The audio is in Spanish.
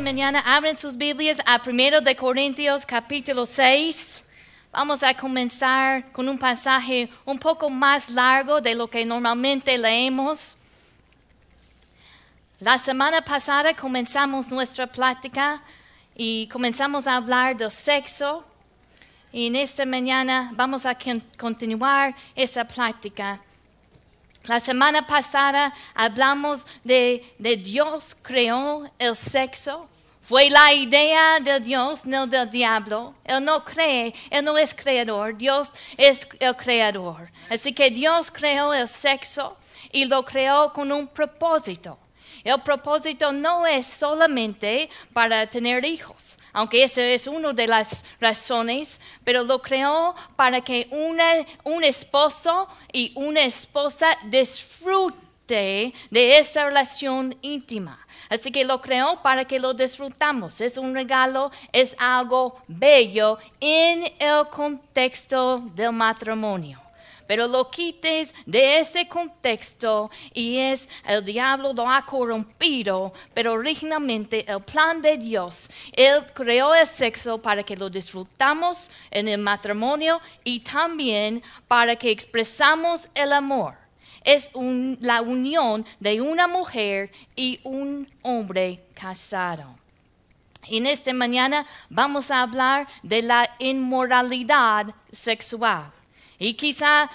mañana abren sus Biblias a 1 de Corintios capítulo 6. Vamos a comenzar con un pasaje un poco más largo de lo que normalmente leemos. La semana pasada comenzamos nuestra plática y comenzamos a hablar del sexo. Y en esta mañana vamos a continuar esa plática. La semana pasada hablamos de, Dios creó el sexo. Fue la idea de Dios, no del diablo. Él no cree, Él no es creador, Dios es el creador. Así que Dios creó el sexo y lo creó con un propósito. El propósito no es solamente para tener hijos, aunque esa es una de las razones, pero lo creó para que un esposo y una esposa disfrute de esa relación íntima. Así que lo creó para que lo disfrutamos. Es un regalo, es algo bello en el contexto del matrimonio pero lo quites de ese contexto y es el diablo lo ha corrompido, pero originalmente el plan de Dios, Él creó el sexo para que lo disfrutamos en el matrimonio y también para que expresamos el amor. Es la unión de una mujer y un hombre casado. En esta mañana vamos a hablar de la inmoralidad sexual. Y quizá